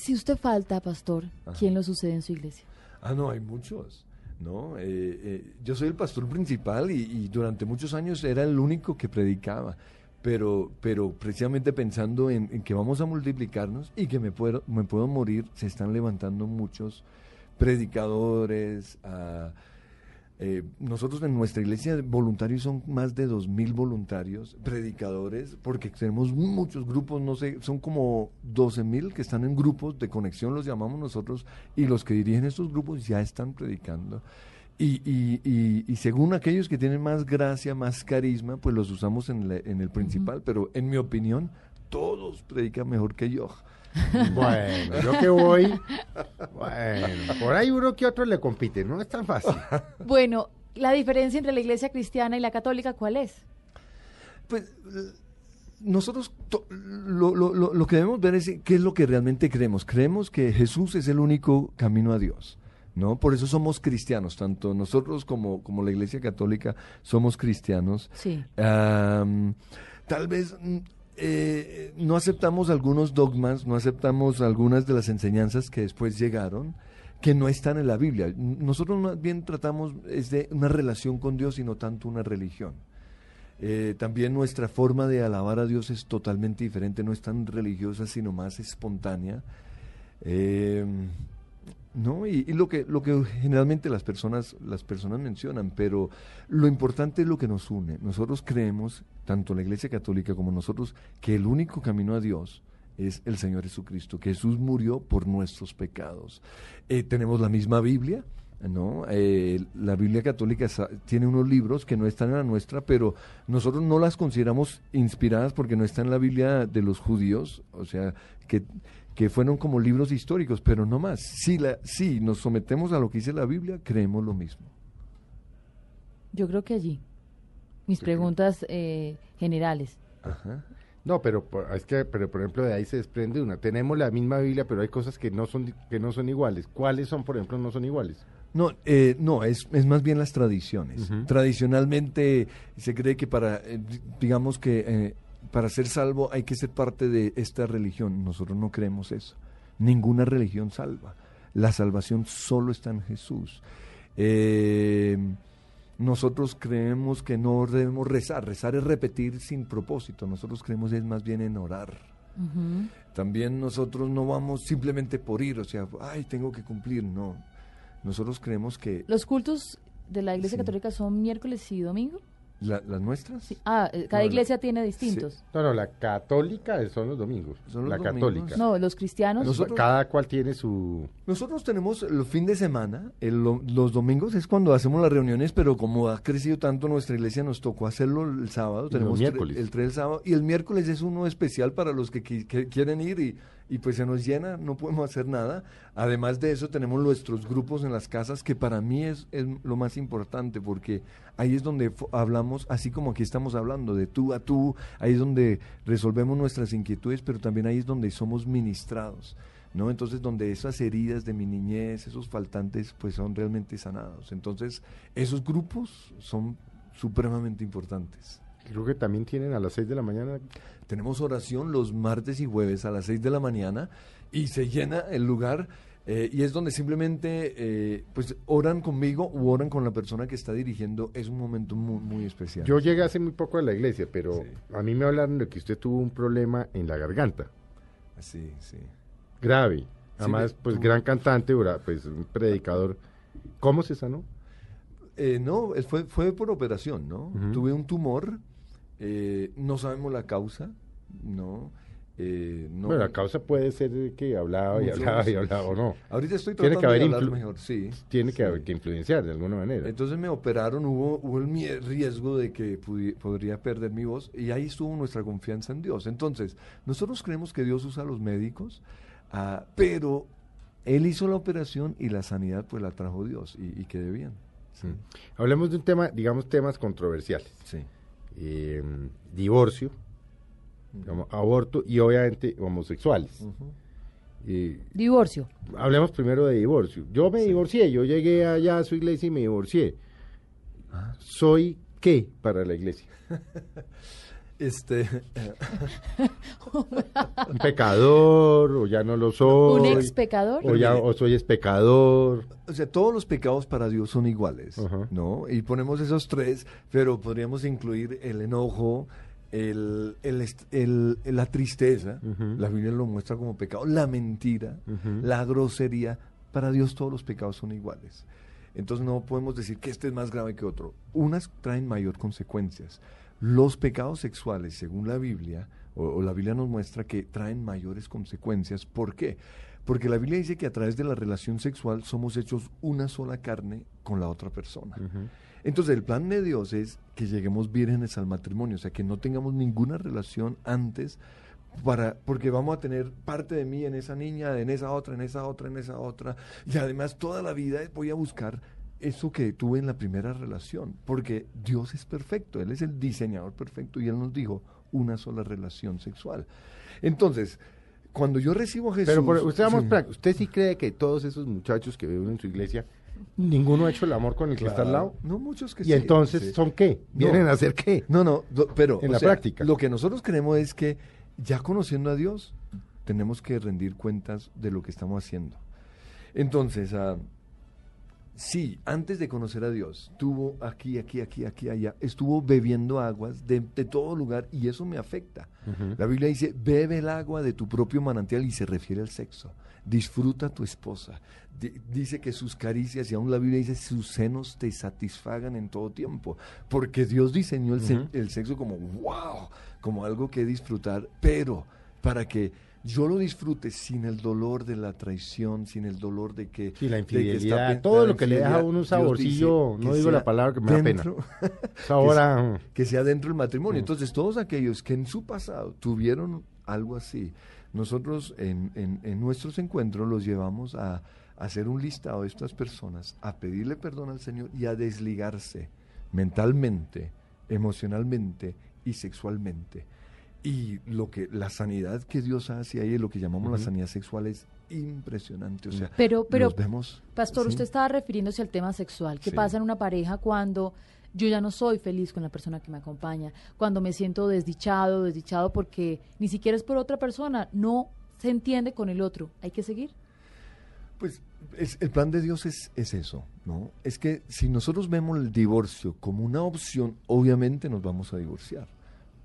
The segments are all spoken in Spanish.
Si usted falta, pastor, ¿quién lo sucede en su iglesia? Ah, no, hay muchos. ¿no? Eh, eh, yo soy el pastor principal y, durante muchos años era el único que predicaba, pero, pero precisamente pensando en, que vamos a multiplicarnos y que me puedo, me puedo morir, se están levantando muchos predicadores, a eh, nosotros en nuestra iglesia voluntarios son más de dos mil voluntarios, predicadores, porque tenemos muchos grupos, no sé, son como doce mil que están en grupos de conexión, los llamamos nosotros, y los que dirigen estos grupos ya están predicando. Y, y, y, según aquellos que tienen más gracia, más carisma, pues los usamos en, en el principal, pero en mi opinión, todos predican mejor que yo. Bueno, yo que voy. Bueno, por ahí uno que otro le compite, no es tan fácil. Bueno, la diferencia entre la iglesia cristiana y la católica, ¿cuál es? Pues nosotros lo, lo, lo, que debemos ver es qué es lo que realmente creemos. Creemos que Jesús es el único camino a Dios. ¿no? Por eso somos cristianos, tanto nosotros como, como la Iglesia Católica somos cristianos. Sí. tal vez eh, no aceptamos algunos dogmas, no aceptamos algunas de las enseñanzas que después llegaron, que no están en la Biblia. Nosotros más bien tratamos es de una relación con Dios y no tanto una religión. Eh, también nuestra forma de alabar a Dios es totalmente diferente, no es tan religiosa, sino más espontánea. Eh, ¿no? Y, lo que lo que generalmente las personas las personas mencionan, pero lo importante es lo que nos une. Nosotros creemos, tanto la Iglesia Católica como nosotros, que el único camino a Dios es el Señor Jesucristo, que Jesús murió por nuestros pecados. Eh, tenemos la misma Biblia, ¿no? Eh, la Biblia católica tiene unos libros que no están en la nuestra, pero nosotros no las consideramos inspiradas porque no están en la Biblia de los judíos, o sea, que que fueron como libros históricos, pero no más. Si, la, si nos sometemos a lo que dice la Biblia, creemos lo mismo. Yo creo que allí. Mis preguntas eh, generales. No, pero es que, pero por ejemplo, de ahí se desprende una. Tenemos la misma Biblia, pero hay cosas que no son que no son iguales. ¿Cuáles son, por ejemplo, no son iguales? No, eh, no, es, es más bien las tradiciones. Tradicionalmente se cree que para, eh, digamos que para ser salvo hay que ser parte de esta religión. Nosotros no creemos eso. Ninguna religión salva. La salvación solo está en Jesús. Eh, nosotros creemos que no debemos rezar. Rezar es repetir sin propósito. Nosotros creemos es más bien en orar. También nosotros no vamos simplemente por ir, o sea, ay, tengo que cumplir. No. Nosotros creemos que... ¿Los cultos de la Iglesia Católica son miércoles y domingo? ¿Las nuestras? Ah, eh, cada iglesia tiene distintos. No, no, la católica son los domingos. Son la católica. No, los cristianos. cada cual tiene su... Nosotros tenemos el fin de semana, los domingos es cuando hacemos las reuniones, pero como ha crecido tanto nuestra iglesia, nos tocó hacerlo el sábado. Tenemos el miércoles. el 3 sábado. Y el miércoles es uno especial para los que quieren ir y y pues se nos llena, no podemos hacer nada. Además de eso tenemos nuestros grupos en las casas que para mí es, lo más importante porque ahí es donde hablamos, así como aquí estamos hablando, de tú a tú, ahí es donde resolvemos nuestras inquietudes, pero también ahí es donde somos ministrados. ¿no? Entonces, donde esas heridas de mi niñez, esos faltantes, pues son realmente sanados. Entonces, esos grupos son supremamente importantes. Creo que también tienen a las 6 de la mañana. Tenemos oración los martes y jueves a las 6 de la mañana y se llena el lugar. Eh, y es donde simplemente eh, pues oran conmigo u oran con la persona que está dirigiendo. Es un momento muy, muy especial. Yo llegué hace muy poco a la iglesia, pero a mí me hablaron de que usted tuvo un problema en la garganta. Sí, sí. Grave. Además, pues gran cantante, pues un predicador. ¿Cómo se sanó? Eh, no, fue, fue por operación, ¿no? Tuve un tumor eh, no sabemos la causa, ¿no? Eh, no bueno, la causa puede ser que hablaba y hablaba y hablaba o no. Ahorita estoy tratando tiene que haber de mejor, sí. Tiene que, haber, que influenciar de alguna manera. Entonces me operaron, hubo, hubo el riesgo de que podría perder mi voz y ahí estuvo nuestra confianza en Dios. Entonces, nosotros creemos que Dios usa a los médicos, ah, pero Él hizo la operación y la sanidad pues la trajo Dios y, y quedé bien. Hablemos de un tema, digamos, temas controversiales. Sí eh, divorcio, aborto y obviamente homosexuales. divorcio. Hablemos primero de divorcio. Yo me divorcié, yo llegué allá a su iglesia y me divorcié. Ah. ¿Soy qué para la iglesia? Este, un pecador, o ya no lo soy. ¿Un ex pecador? O ya o soy ex pecador. o sea, todos los pecados para Dios son iguales. ¿no? Y ponemos esos tres, pero podríamos incluir el enojo, el, el el- la tristeza, la Biblia lo muestra como pecado, la mentira, la grosería, para Dios todos los pecados son iguales. Entonces no podemos decir que este es más grave que otro. Unas traen mayor consecuencias. Los pecados sexuales, según la Biblia, o, o la Biblia nos muestra que traen mayores consecuencias. ¿Por qué? Porque la Biblia dice que a través de la relación sexual somos hechos una sola carne con la otra persona. Entonces el plan de Dios es que lleguemos vírgenes al matrimonio, o sea, que no tengamos ninguna relación antes para porque vamos a tener parte de mí en esa niña, en esa otra, en esa otra, en esa otra, y además toda la vida voy a buscar eso que tuve en la primera relación, porque Dios es perfecto, Él es el diseñador perfecto y Él nos dijo una sola relación sexual. Entonces, cuando yo recibo a Jesús... Pero por- usted, vamos Sí. ¿usted sí cree que todos esos muchachos que ve uno en su iglesia, ninguno ha hecho el amor con el que está al lado? No, muchos que ¿Y sí, entonces sí. son qué? ¿Vienen a hacer qué? No, no, do- pero En la sea, práctica. Lo que nosotros creemos es que ya conociendo a Dios, tenemos que rendir cuentas de lo que estamos haciendo. Entonces, ah, sí, antes de conocer a Dios, estuvo aquí, aquí, aquí, aquí, allá, estuvo bebiendo aguas de, de todo lugar y eso me afecta. La Biblia dice, bebe el agua de tu propio manantial y se refiere al sexo. Disfruta a tu esposa. Di- dice que sus caricias, y aún la Biblia dice, sus senos te satisfagan en todo tiempo. Porque Dios diseñó el, se- el sexo como, wow, como algo que disfrutar, pero para que yo lo disfrute sin el dolor de la traición, sin el dolor de que... Sí, la de que está infidelidad, todo lo que le deja a infidelidad, uno un saborcillo, no digo la palabra que me da pena. Ahora, que sea dentro del matrimonio. Mm. Entonces, todos aquellos que en su pasado tuvieron algo así, nosotros en, en- en nuestros encuentros los llevamos a, a hacer un listado de estas personas, a pedirle perdón al Señor y a desligarse mentalmente, emocionalmente y sexualmente. Y lo que la sanidad que Dios hace ahí, lo que llamamos la sanidad sexual, es impresionante. O sea, Pero, pero, nos vemos. Pastor, ¿sí? usted estaba refiriéndose al tema sexual. ¿Qué Sí. pasa en una pareja cuando yo ya no soy feliz con la persona que me acompaña? Cuando me siento desdichado, desdichado porque ni siquiera es por otra persona, no se entiende con el otro. ¿Hay que seguir? Pues es- el plan de Dios es, es eso, ¿no? Es que si nosotros vemos el divorcio como una opción, obviamente nos vamos a divorciar.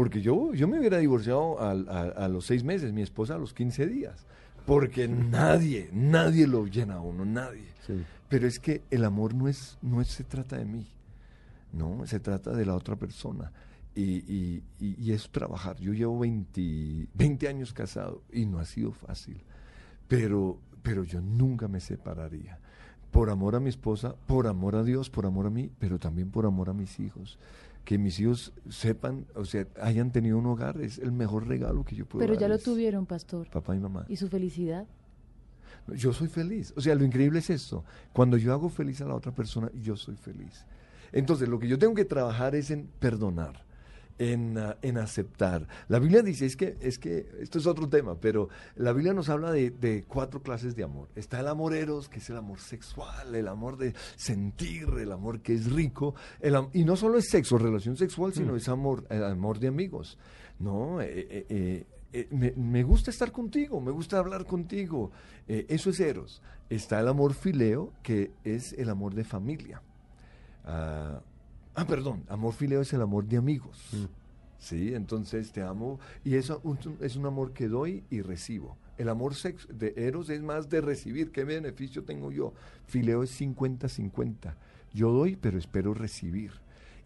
Porque yo, yo me hubiera divorciado al- a, a los seis meses, mi esposa a los 15 días. Porque nadie, nadie lo llena a uno, nadie. sí. Pero es que el amor no es, no es, se trata de mí, no, se trata de la otra persona. Y, y, y, y es trabajar. Yo llevo 20, 20 años casado y no ha sido fácil. Pero, pero yo nunca me separaría. Por amor a mi esposa, por amor a Dios, por amor a mí, pero también por amor a mis hijos. Que mis hijos sepan, o sea, hayan tenido un hogar, es el mejor regalo que yo puedo Pero ya lo tuvieron, Pastor. Papá y mamá. ¿Y su felicidad? Yo soy feliz. O sea, lo increíble es esto. Cuando yo hago feliz a la otra persona, yo soy feliz. Entonces, lo que yo tengo que trabajar es en perdonar, en, ah, en aceptar. La Biblia dice, es que, es que, esto es otro tema, pero la Biblia nos habla de, de cuatro clases de amor. Está el amor eros, que es el amor sexual, el amor de sentir, el amor que es rico. el y no solo es sexo, relación sexual, sino es amor, el amor de amigos. No, Eh, eh, eh, me, me gusta estar contigo, me gusta hablar contigo. Eso es eros. Está el amor fileo, que es el amor de familia. Ah, ah, perdón, amor fileo es el amor de amigos. Mm. Sí, entonces te amo y eso es un amor que doy y recibo. El amor sex, de Eros es más de recibir, ¿qué beneficio tengo yo? Fileo es 50-50. Yo doy, pero espero recibir.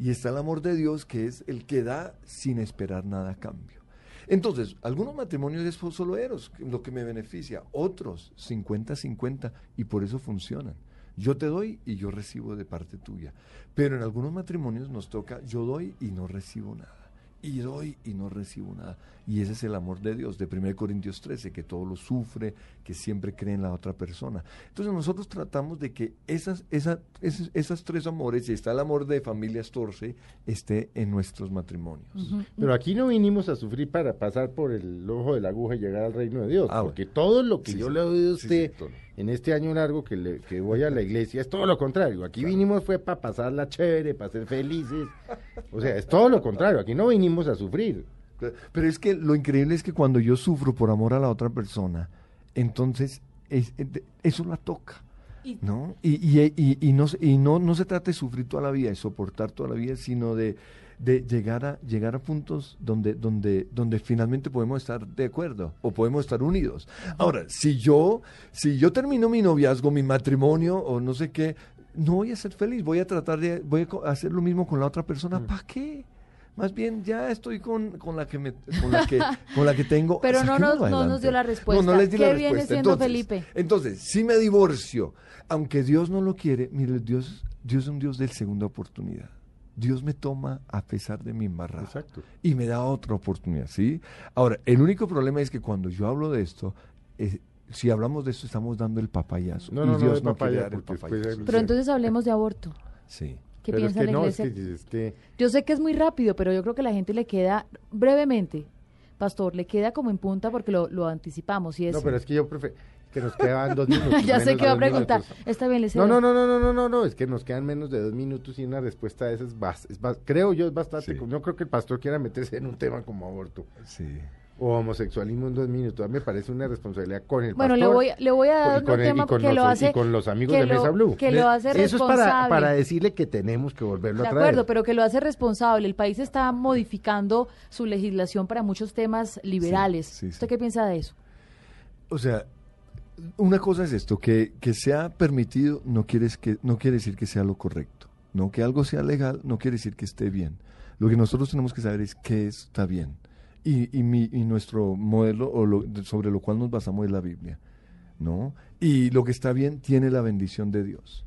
Y está el amor de Dios, que es el que da sin esperar nada a cambio. Entonces, algunos matrimonios es solo Eros, lo que me beneficia, otros 50-50, y por eso funcionan. Yo te doy y yo recibo de parte tuya. Pero en algunos matrimonios nos toca, yo doy y no recibo nada. Y doy y no recibo nada. Y ese es el amor de Dios, de 1 Corintios 13, que todo lo sufre, que siempre cree en la otra persona. Entonces nosotros tratamos de que esas, esa, esas, esas tres amores, y está el amor de familias torce, esté en nuestros matrimonios. Pero aquí no vinimos a sufrir para pasar por el ojo de la aguja y llegar al reino de Dios. Ah, porque todo lo que Sí, yo sí. le he oído a usted sí. En este año largo que, le- que voy a la iglesia es todo lo contrario. Aquí vinimos fue para pasarla chévere, para ser felices. O sea, es todo lo contrario. Aquí no vinimos a sufrir. Pero es que lo increíble es que cuando yo sufro por amor a la otra persona, entonces es- es- eso la toca. Y- ¿no? Y, y, y, y no, se- y no, no se trata de sufrir toda la vida, de soportar toda la vida, sino de, de llegar, a, llegar a puntos donde, donde, donde finalmente podemos estar de acuerdo o podemos estar unidos. Ahora, si yo, si yo termino mi noviazgo, mi matrimonio o no sé qué, no voy a ser feliz, voy a tratar de voy a hacer lo mismo con la otra persona. ¿Para qué? Más bien ya estoy con, con la que me, con la que con la que tengo. Pero no nos- no nos dio la respuesta. No, no les di la ¿Qué viene respuesta. siendo Entonces, Felipe? entonces, si me divorcio, aunque Dios no lo quiere, mire, Dios, Dios es un Dios de segunda oportunidad. Dios me toma a pesar de mi embarrada. Exacto. Y me da otra oportunidad, ¿sí? Ahora, el único problema es que cuando yo hablo de esto, eh, si hablamos de esto, estamos dando el papayazo. No, y no, no, Dios no quiere papaya, dar el papayazo. el- Pero entonces hablemos de aborto. Sí. ¿Qué Pero piensa es la no, es iglesia? que, es que- Yo sé que es muy rápido, pero yo creo que a la gente le queda brevemente, pastor, le queda como en punta porque lo, lo anticipamos y es... no, pero es que yo prefiero que nos quedan dos minutos. ya sé que de va a preguntar. minutos. Está bien, le No, no, no, no, no, no, no, no, es que nos quedan menos de dos minutos y una respuesta de esas es, bas- es bas- creo yo es bastante, Sí. no creo que el pastor quiera meterse en un tema como aborto Sí. o homosexualismo en dos minutos, a mí me parece una responsabilidad con el Bueno, pastor. le voy, le voy a dar otro tema lo los- hace... y con los amigos de lo- Mesa Blue. Que lo hace Eso es responsable. para, para decirle que tenemos que volverlo De a traer. acuerdo, pero que lo hace responsable. El país está modificando su legislación para muchos temas liberales. sí, sí. ¿Usted qué piensa de eso? O sea, una cosa es esto, que, que sea permitido no quiere, es que, no quiere decir que sea lo correcto. No que algo sea legal no quiere decir que esté bien. Lo que nosotros tenemos que saber es qué está bien. Y, y, mi, y nuestro modelo o lo- sobre lo cual nos basamos es la Biblia. ¿no? Y lo que está bien tiene la bendición de Dios.